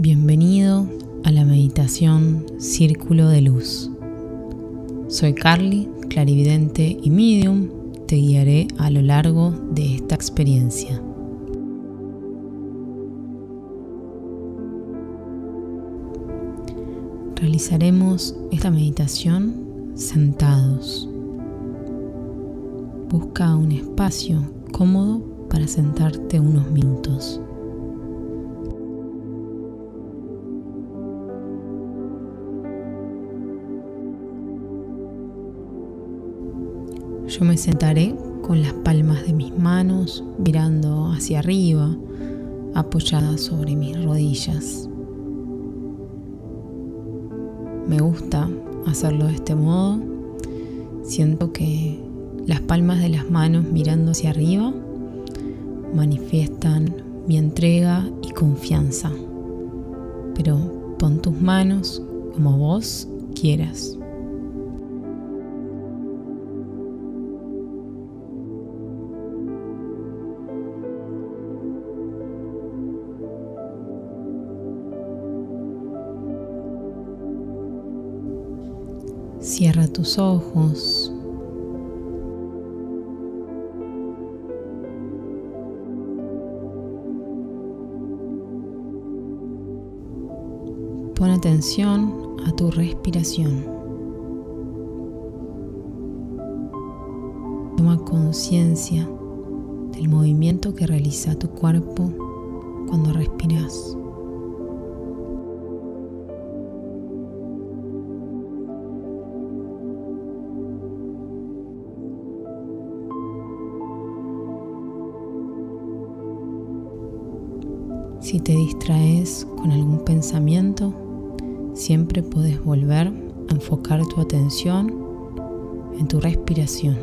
Bienvenido a la meditación Círculo de Luz. Soy Carly, clarividente y medium. Te guiaré a lo largo de esta experiencia. Realizaremos esta meditación sentados. Busca un espacio cómodo para sentarte unos minutos. Yo me sentaré con las palmas de mis manos mirando hacia arriba, apoyadas sobre mis rodillas. Me gusta hacerlo de este modo. Siento que las palmas de las manos mirando hacia arriba manifiestan mi entrega y confianza. Pero pon tus manos como vos quieras. Cierra tus ojos. Pon atención a tu respiración. Toma conciencia del movimiento que realiza tu cuerpo cuando respiras. Si te distraes con algún pensamiento, siempre puedes volver a enfocar tu atención en tu respiración.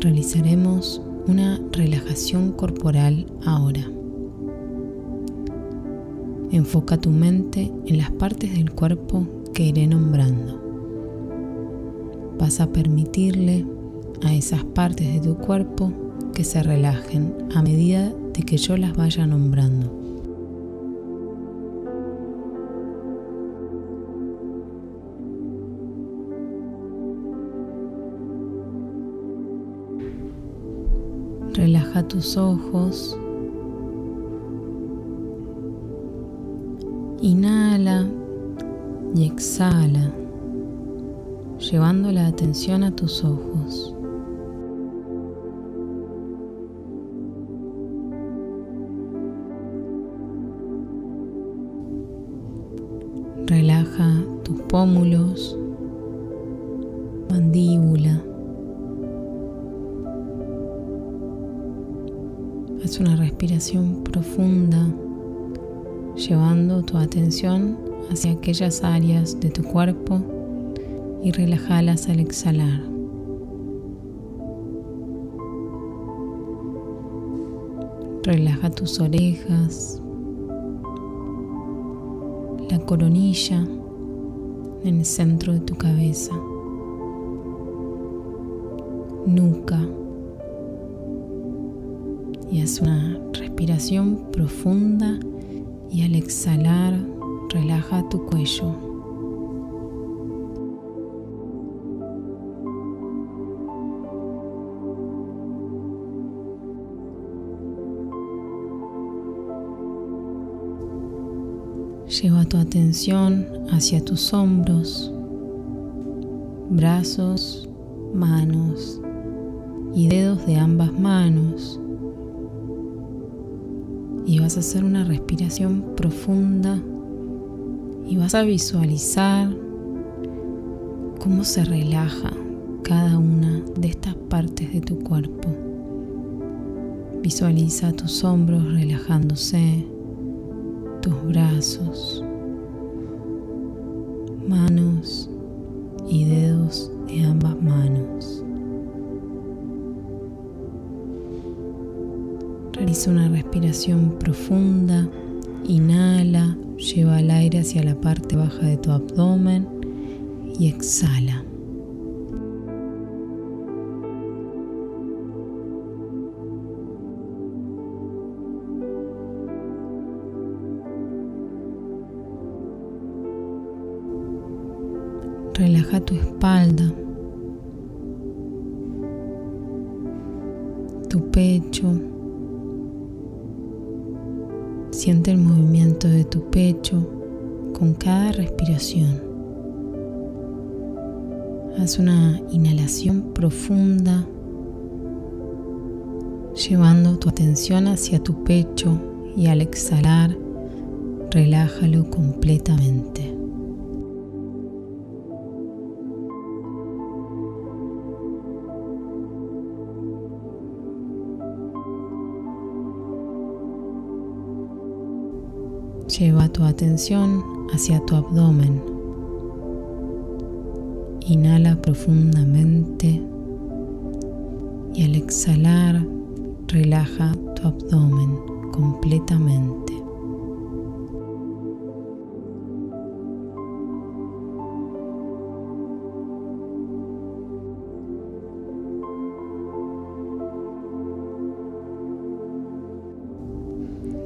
Realizaremos una relajación corporal ahora. Enfoca tu mente en las partes del cuerpo que iré nombrando. Vas a permitirle a esas partes de tu cuerpo que se relajen a medida de que yo las vaya nombrando. Tus ojos. Inhala y exhala, llevando la atención a tus ojos. Relaja tus pómulos, respiración profunda, llevando tu atención hacia aquellas áreas de tu cuerpo y relajalas al exhalar. Relaja tus orejas, la coronilla en el centro de tu cabeza, nuca haz una respiración profunda y al exhalar relaja tu cuello. Lleva tu atención hacia tus hombros, brazos, manos y dedos de ambas manos y vas a hacer una respiración profunda y vas a visualizar cómo se relaja cada una de estas partes de tu cuerpo. Visualiza tus hombros relajándose, tus brazos, manos y dedos de ambas manos. Realiza una respiración profunda. Inhala, lleva el aire hacia la parte baja de tu abdomen y exhala. Relaja tu espalda, Siente el movimiento de tu pecho con cada respiración. Haz una inhalación profunda, llevando tu atención hacia tu pecho y al exhalar, relájalo completamente. Lleva tu atención hacia tu abdomen. Inhala profundamente y al exhalar relaja tu abdomen completamente.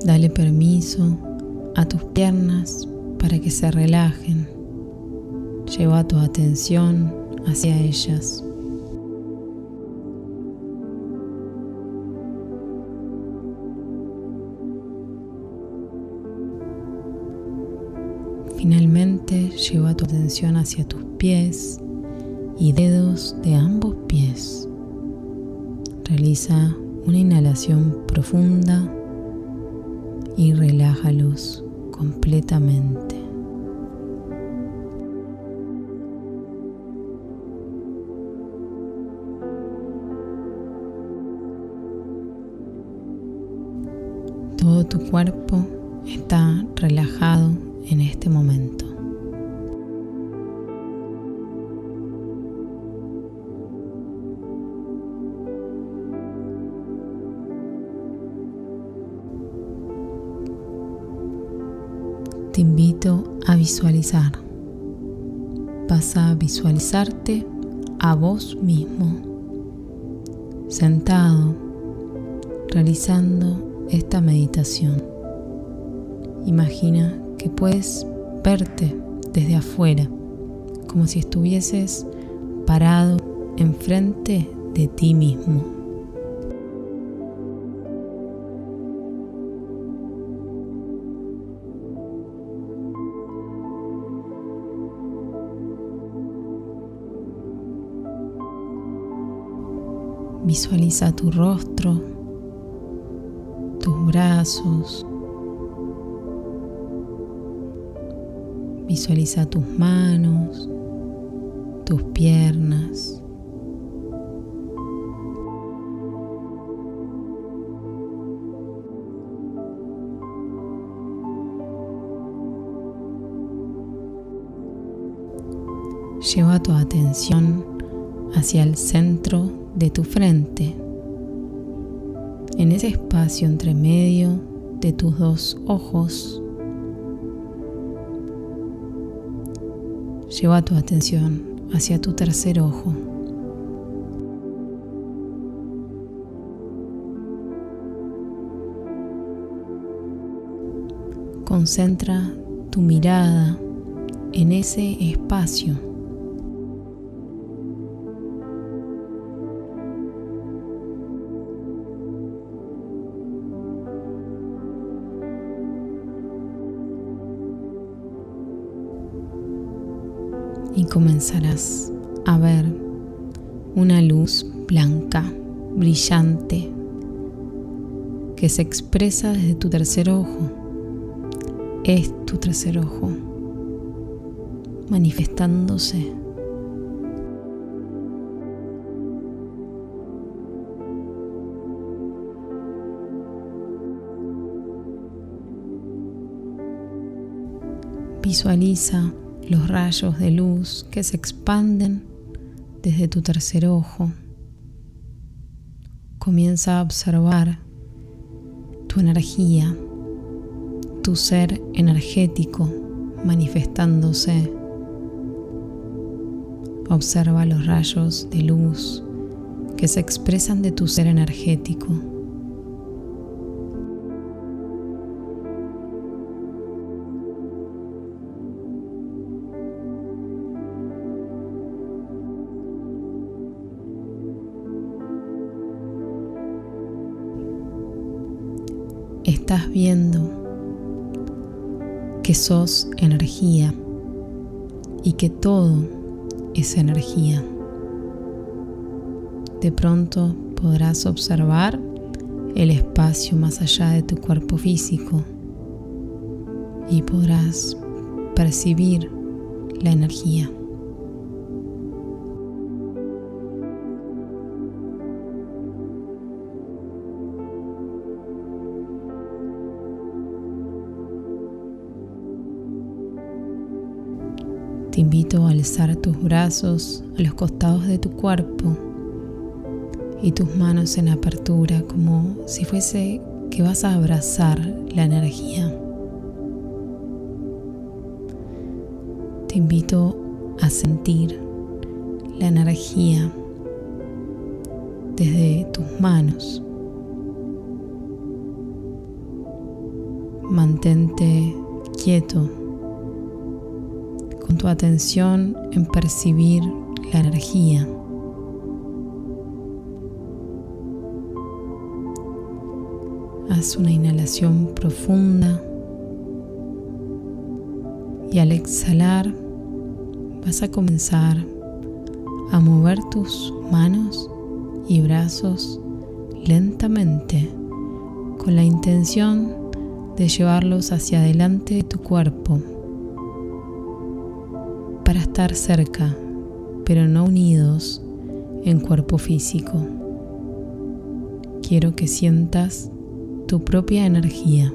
Dale permiso a tus piernas para que se relajen. Lleva tu atención hacia ellas. Finalmente lleva tu atención hacia tus pies y dedos de ambos pies. Realiza una inhalación profunda y relájalos completamente. Todo tu cuerpo está relajado en este momento. Visualizar. Vas a visualizarte a vos mismo, sentado, realizando esta meditación. Imagina que puedes verte desde afuera, como si estuvieses parado enfrente de ti mismo. Visualiza tu rostro, tus brazos. Visualiza tus manos, tus piernas. Lleva tu atención hacia el centro de tu frente, en ese espacio entre medio de tus dos ojos. Lleva tu atención hacia tu tercer ojo. Concentra tu mirada en ese espacio comenzarás a ver una luz blanca, brillante, que se expresa desde tu tercer ojo. Es tu tercer ojo, manifestándose. Visualiza los rayos de luz que se expanden desde tu tercer ojo. Comienza a observar tu energía, tu ser energético manifestándose. Observa los rayos de luz que se expresan de tu ser energético. Estás viendo que sos energía y que todo es energía de pronto podrás observar el espacio más allá de tu cuerpo físico y podrás percibir la energía. Te invito a alzar tus brazos a los costados de tu cuerpo y tus manos en apertura como si fuese que vas a abrazar la energía. Te invito a sentir la energía desde tus manos. Mantente quieto con tu atención en percibir la energía. Haz una inhalación profunda y al exhalar vas a comenzar a mover tus manos y brazos lentamente con la intención de llevarlos hacia adelante de tu cuerpo estar cerca pero no unidos en cuerpo físico. Quiero que sientas tu propia energía.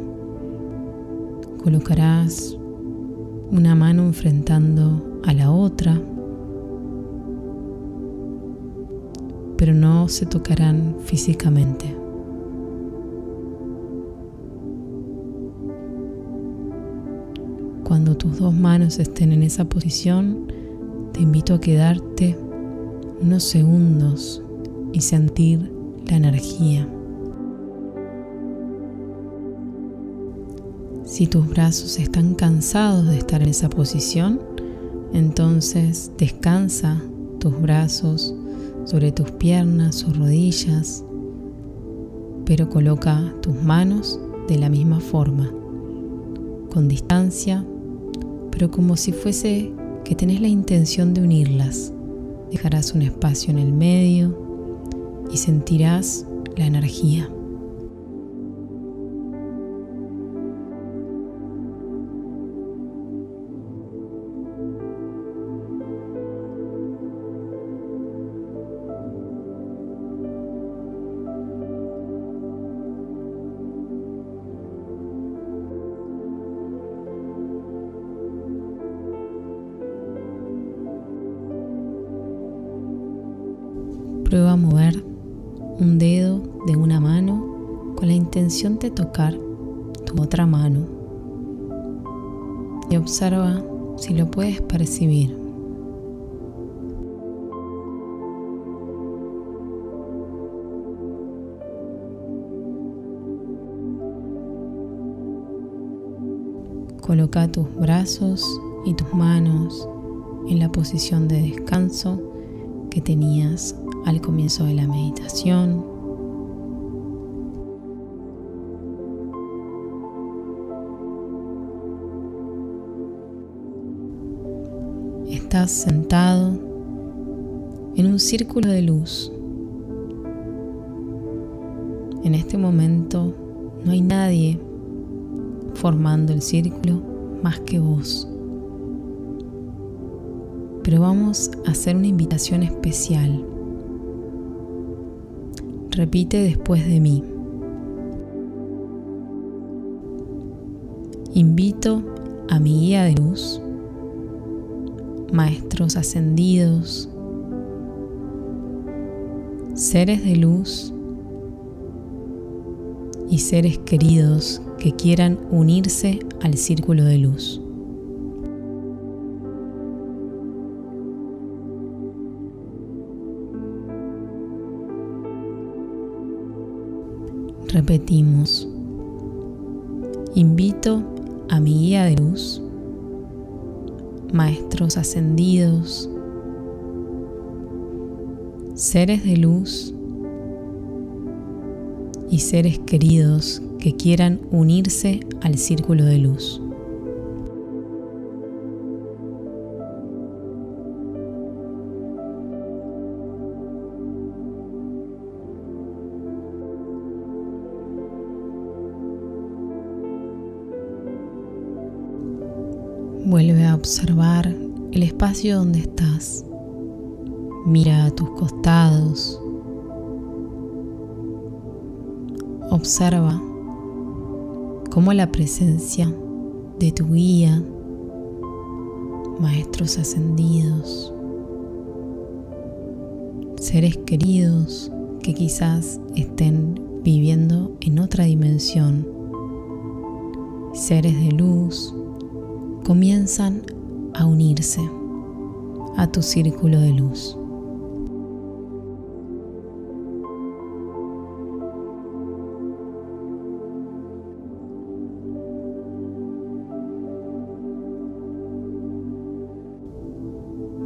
Colocarás una mano enfrentando a la otra, pero no se tocarán físicamente. Tus dos manos estén en esa posición, te invito a quedarte unos segundos y sentir la energía. Si tus brazos están cansados de estar en esa posición, entonces descansa tus brazos sobre tus piernas o rodillas, pero coloca tus manos de la misma forma, con distancia, pero como si fuese que tenés la intención de unirlas. Dejarás un espacio en el medio y sentirás la energía. Prueba a mover un dedo de una mano con la intención de tocar tu otra mano y observa si lo puedes percibir. Coloca tus brazos y tus manos en la posición de descanso que tenías al comienzo de la meditación. Estás sentado en un círculo de luz. En este momento no hay nadie formando el círculo más que vos. Pero vamos a hacer una invitación especial Repite después de mí. Invito a mi guía de luz, maestros ascendidos, seres de luz y seres queridos que quieran unirse al círculo de luz. Repetimos, invito a mi guía de luz, maestros ascendidos, seres de luz y seres queridos que quieran unirse al círculo de luz. Espacio donde estás. Mira a tus costados. Observa cómo la presencia de tu guía, maestros ascendidos, seres queridos que quizás estén viviendo en otra dimensión, seres de luz, comienzan a unirse a tu círculo de luz.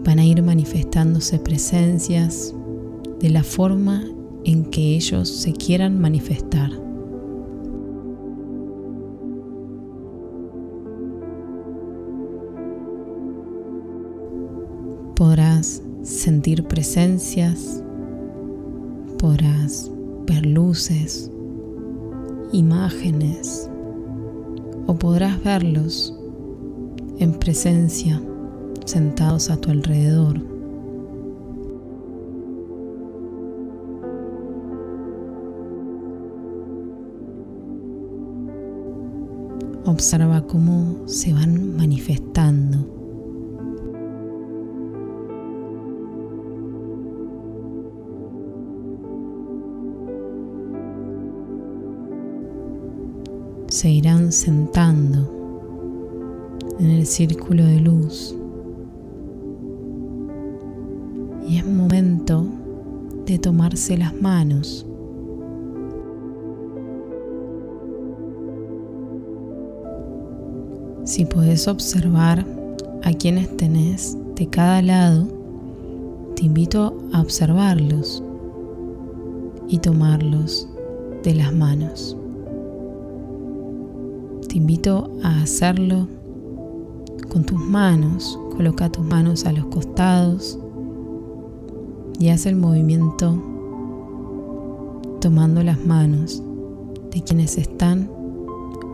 Van a ir manifestándose presencias de la forma en que ellos se quieran manifestar. Podrás sentir presencias, podrás ver luces, imágenes o podrás verlos en presencia sentados a tu alrededor. Observa cómo se van manifestando se irán sentando en el círculo de luz. Y es momento de tomarse las manos. Si puedes observar a quienes tenés de cada lado, te invito a observarlos y tomarlos de las manos. Te invito a hacerlo con tus manos. Coloca tus manos a los costados y haz el movimiento tomando las manos de quienes están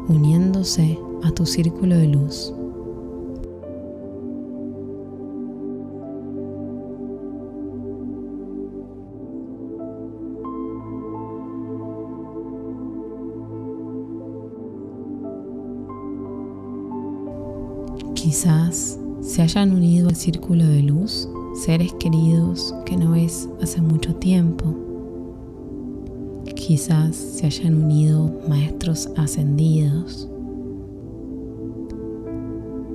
uniéndose a tu círculo de luz. Quizás se hayan unido al círculo de luz seres queridos que no ves hace mucho tiempo. Quizás se hayan unido maestros ascendidos,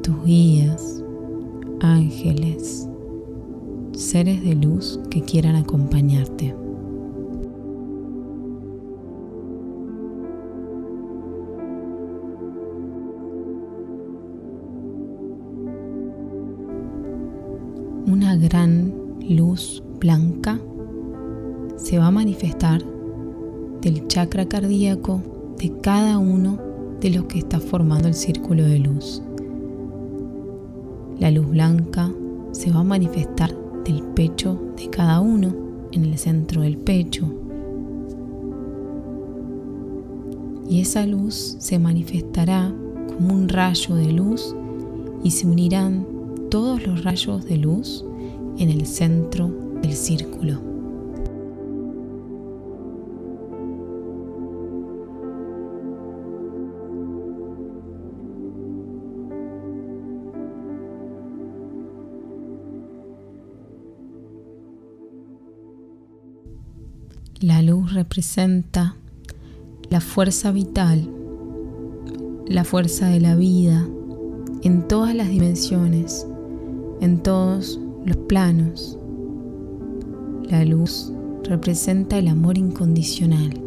tus guías, ángeles, seres de luz que quieran acompañarte. Una gran luz blanca se va a manifestar del chakra cardíaco de cada uno de los que está formando el círculo de luz. La luz blanca se va a manifestar del pecho de cada uno en el centro del pecho. Y esa luz se manifestará como un rayo de luz y se unirán todos los rayos de luz en el centro del círculo. La luz representa la fuerza vital, la fuerza de la vida en todas las dimensiones, en todos los planos. La luz representa el amor incondicional.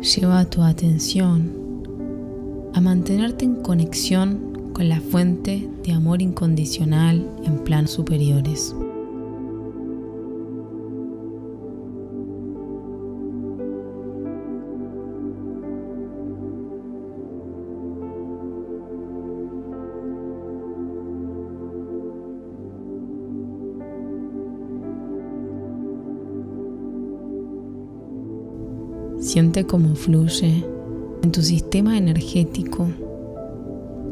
Lleva tu atención a mantenerte en conexión con la fuente de amor incondicional en planos superiores. Siente cómo fluye en tu sistema energético,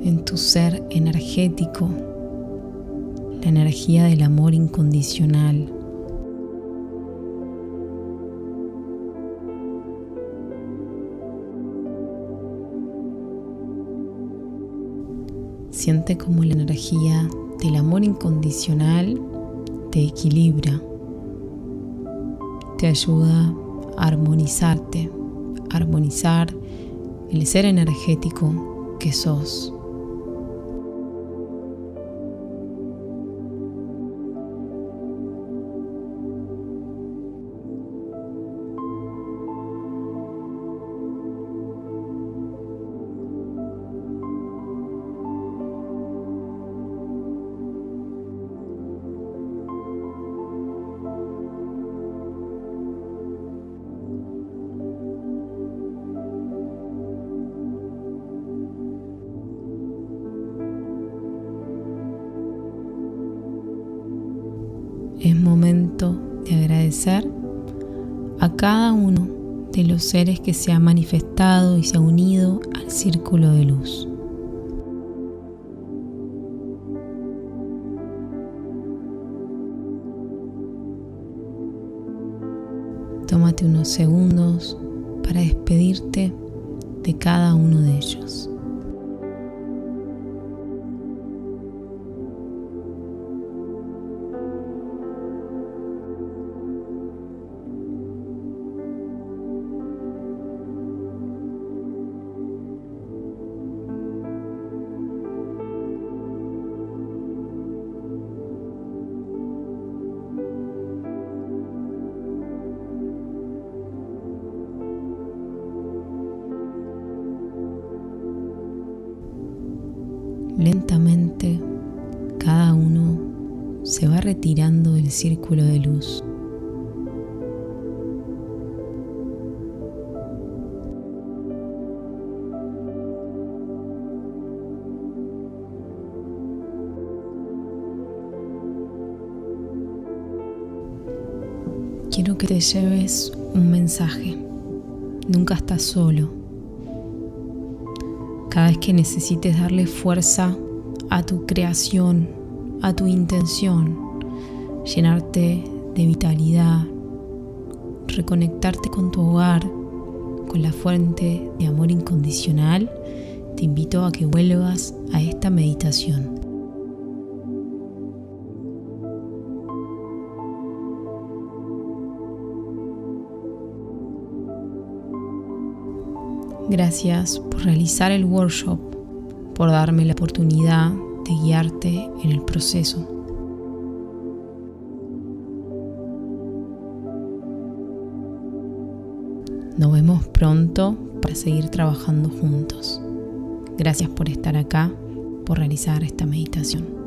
en tu ser energético, la energía del amor incondicional. Siente cómo la energía del amor incondicional te equilibra, te ayuda armonizarte, armonizar el ser energético que sos. Es momento de agradecer a cada uno de los seres que se ha manifestado y se ha unido al círculo de luz. Tómate unos segundos para despedirte de cada uno de ellos. Lentamente cada uno se va retirando del círculo de luz. Quiero que te lleves un mensaje. Nunca estás solo cada vez que necesites darle fuerza a tu creación, a tu intención, llenarte de vitalidad, reconectarte con tu hogar, con la fuente de amor incondicional, te invito a que vuelvas a esta meditación. Gracias por realizar el workshop, por darme la oportunidad de guiarte en el proceso. Nos vemos pronto para seguir trabajando juntos. Gracias por estar acá, por realizar esta meditación.